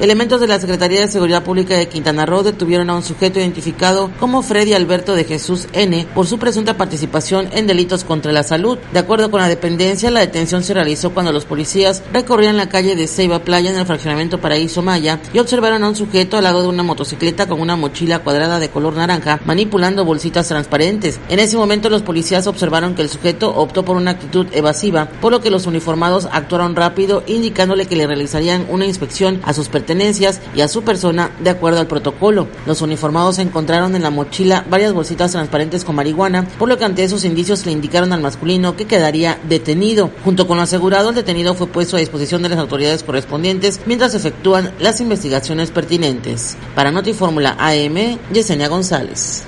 Elementos de la Secretaría de Seguridad Pública de Quintana Roo detuvieron a un sujeto identificado como Freddy Alberto de Jesús N por su presunta participación en delitos contra la salud. De acuerdo con la dependencia, la detención se realizó cuando los policías recorrían la calle de Ceiba Playa en el fraccionamiento Paraíso Maya y observaron a un sujeto al lado de una motocicleta con una mochila cuadrada de color naranja manipulando bolsitas transparentes. En ese momento los policías observaron que el sujeto optó por una actitud evasiva, por lo que los uniformados actuaron rápido indicándole que le realizarían una inspección a sus pertenencias y a su persona de acuerdo al protocolo. Los uniformados encontraron en la mochila varias bolsitas transparentes con marihuana, por lo que ante esos indicios le indicaron al masculino que quedaría detenido. Junto con lo asegurado, el detenido fue puesto a disposición de las autoridades correspondientes mientras efectúan las investigaciones pertinentes. Para Notifórmula AM, Yesenia González.